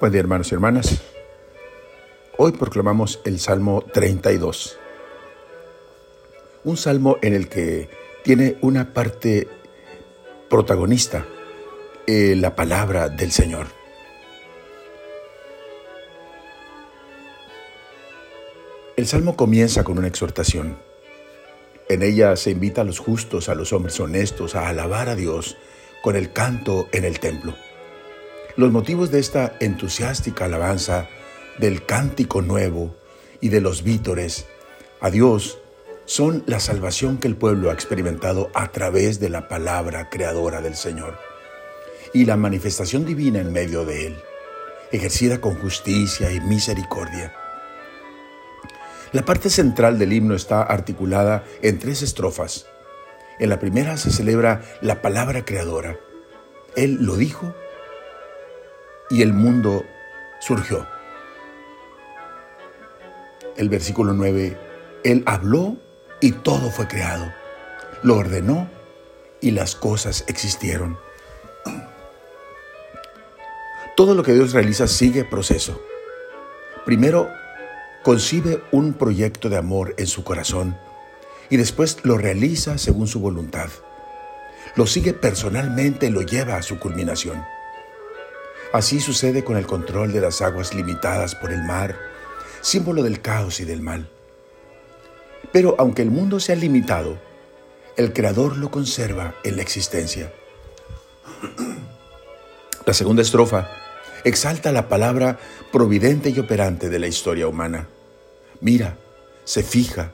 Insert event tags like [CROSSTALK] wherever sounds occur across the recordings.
Buen día hermanos y hermanas. Hoy proclamamos el Salmo 32. Un salmo en el que tiene una parte protagonista, eh, la palabra del Señor. El salmo comienza con una exhortación. En ella se invita a los justos, a los hombres honestos, a alabar a Dios con el canto en el templo. Los motivos de esta entusiástica alabanza, del cántico nuevo y de los vítores a Dios son la salvación que el pueblo ha experimentado a través de la palabra creadora del Señor y la manifestación divina en medio de él, ejercida con justicia y misericordia. La parte central del himno está articulada en tres estrofas. En la primera se celebra la palabra creadora. Él lo dijo y el mundo surgió. El versículo 9, Él habló y todo fue creado. Lo ordenó y las cosas existieron. Todo lo que Dios realiza sigue proceso. Primero, concibe un proyecto de amor en su corazón y después lo realiza según su voluntad. Lo sigue personalmente y lo lleva a su culminación. Así sucede con el control de las aguas limitadas por el mar, símbolo del caos y del mal. Pero aunque el mundo sea limitado, el Creador lo conserva en la existencia. [CLEARS THROAT] La segunda estrofa exalta la palabra providente y operante de la historia humana. Mira, se fija,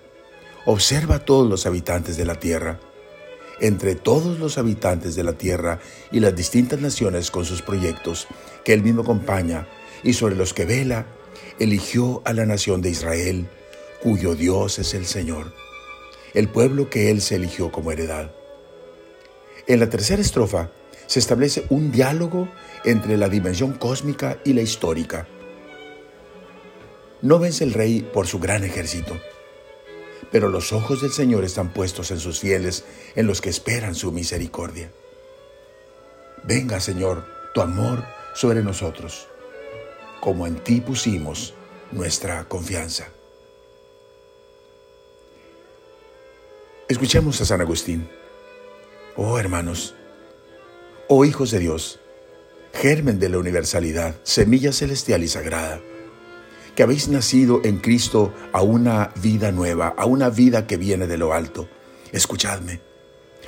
observa a todos los habitantes de la tierra entre todos los habitantes de la tierra y las distintas naciones con sus proyectos que él mismo acompaña y sobre los que vela, eligió a la nación de Israel, cuyo Dios es el Señor, el pueblo que él se eligió como heredad. En la tercera estrofa se establece un diálogo entre la dimensión cósmica y la histórica. No vence el rey por su gran ejército, pero los ojos del Señor están puestos en sus fieles, en los que esperan su misericordia. Venga, Señor, tu amor sobre nosotros, como en ti pusimos nuestra confianza. Escuchemos a San Agustín. Oh hermanos, oh hijos de Dios, germen de la universalidad, semilla celestial y sagrada que habéis nacido en Cristo a una vida nueva, a una vida que viene de lo alto. Escuchadme.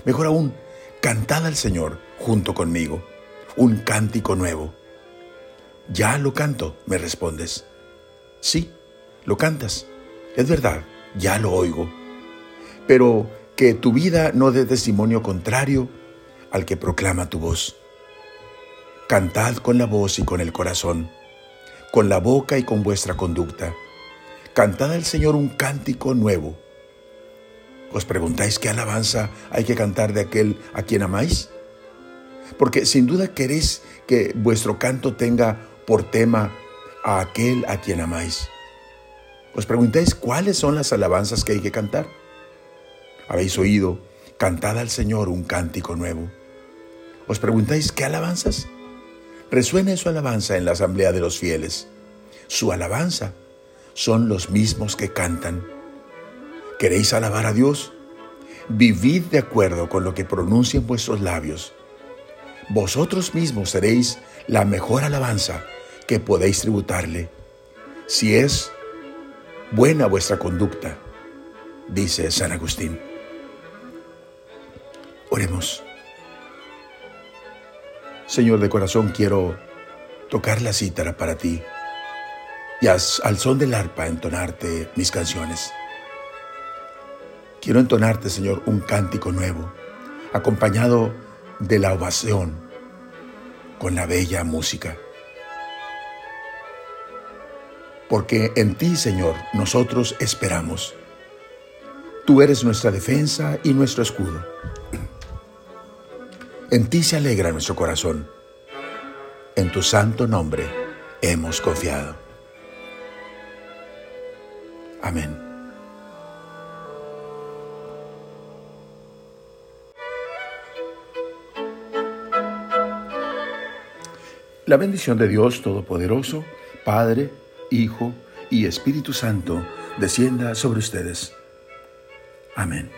Mejor aún, cantad al Señor junto conmigo, un cántico nuevo. Ya lo canto, me respondes. Sí, lo cantas. Es verdad, ya lo oigo. Pero que tu vida no dé testimonio contrario al que proclama tu voz. Cantad con la voz y con el corazón con la boca y con vuestra conducta. Cantad al Señor un cántico nuevo. ¿Os preguntáis qué alabanza hay que cantar de aquel a quien amáis? Porque sin duda queréis que vuestro canto tenga por tema a aquel a quien amáis. ¿Os preguntáis cuáles son las alabanzas que hay que cantar? Habéis oído, cantad al Señor un cántico nuevo. ¿Os preguntáis qué alabanzas? Resuene su alabanza en la asamblea de los fieles. Su alabanza son los mismos que cantan. ¿Queréis alabar a Dios? Vivid de acuerdo con lo que pronuncien vuestros labios. Vosotros mismos seréis la mejor alabanza que podéis tributarle, si es buena vuestra conducta, dice San Agustín. Oremos. Señor de corazón, quiero tocar la cítara para ti y al son del arpa entonarte mis canciones. Quiero entonarte, Señor, un cántico nuevo, acompañado de la ovación con la bella música. Porque en ti, Señor, nosotros esperamos. Tú eres nuestra defensa y nuestro escudo. En ti se alegra nuestro corazón. En tu santo nombre hemos confiado. Amén. La bendición de Dios Todopoderoso, Padre, Hijo y Espíritu Santo, descienda sobre ustedes. Amén.